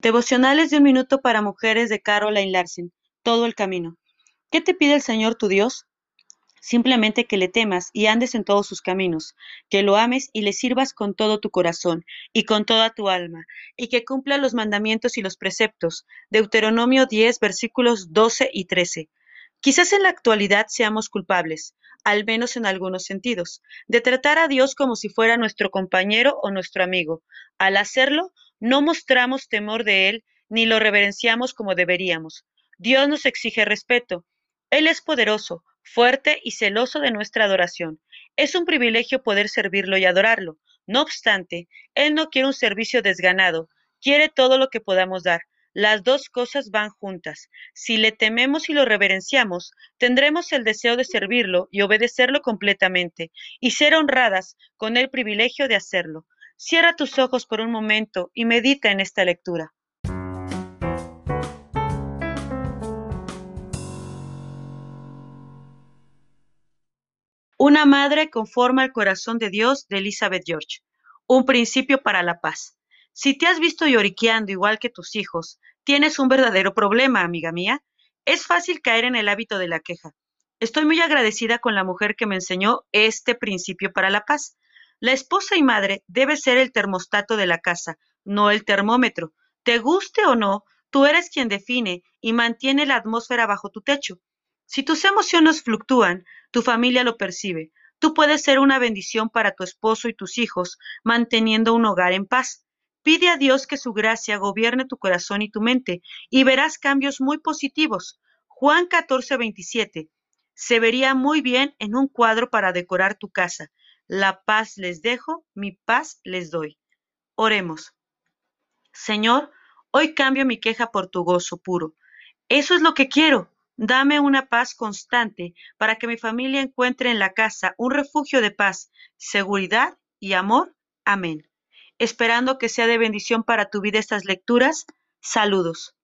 Devocionales de un minuto para mujeres de Caroline Larsen. Todo el camino. ¿Qué te pide el Señor tu Dios? Simplemente que le temas y andes en todos sus caminos, que lo ames y le sirvas con todo tu corazón y con toda tu alma, y que cumpla los mandamientos y los preceptos. Deuteronomio 10, versículos 12 y 13. Quizás en la actualidad seamos culpables, al menos en algunos sentidos, de tratar a Dios como si fuera nuestro compañero o nuestro amigo. Al hacerlo, no mostramos temor de Él ni lo reverenciamos como deberíamos. Dios nos exige respeto. Él es poderoso, fuerte y celoso de nuestra adoración. Es un privilegio poder servirlo y adorarlo. No obstante, Él no quiere un servicio desganado, quiere todo lo que podamos dar. Las dos cosas van juntas. Si le tememos y lo reverenciamos, tendremos el deseo de servirlo y obedecerlo completamente, y ser honradas con el privilegio de hacerlo. Cierra tus ojos por un momento y medita en esta lectura. Una madre conforma el corazón de Dios de Elizabeth George. Un principio para la paz. Si te has visto lloriqueando igual que tus hijos, tienes un verdadero problema, amiga mía. Es fácil caer en el hábito de la queja. Estoy muy agradecida con la mujer que me enseñó este principio para la paz. La esposa y madre debe ser el termostato de la casa, no el termómetro. Te guste o no, tú eres quien define y mantiene la atmósfera bajo tu techo. Si tus emociones fluctúan, tu familia lo percibe. Tú puedes ser una bendición para tu esposo y tus hijos, manteniendo un hogar en paz. Pide a Dios que su gracia gobierne tu corazón y tu mente, y verás cambios muy positivos. Juan 14, 27. Se vería muy bien en un cuadro para decorar tu casa. La paz les dejo, mi paz les doy. Oremos. Señor, hoy cambio mi queja por tu gozo puro. Eso es lo que quiero. Dame una paz constante para que mi familia encuentre en la casa un refugio de paz, seguridad y amor. Amén. Esperando que sea de bendición para tu vida estas lecturas. Saludos.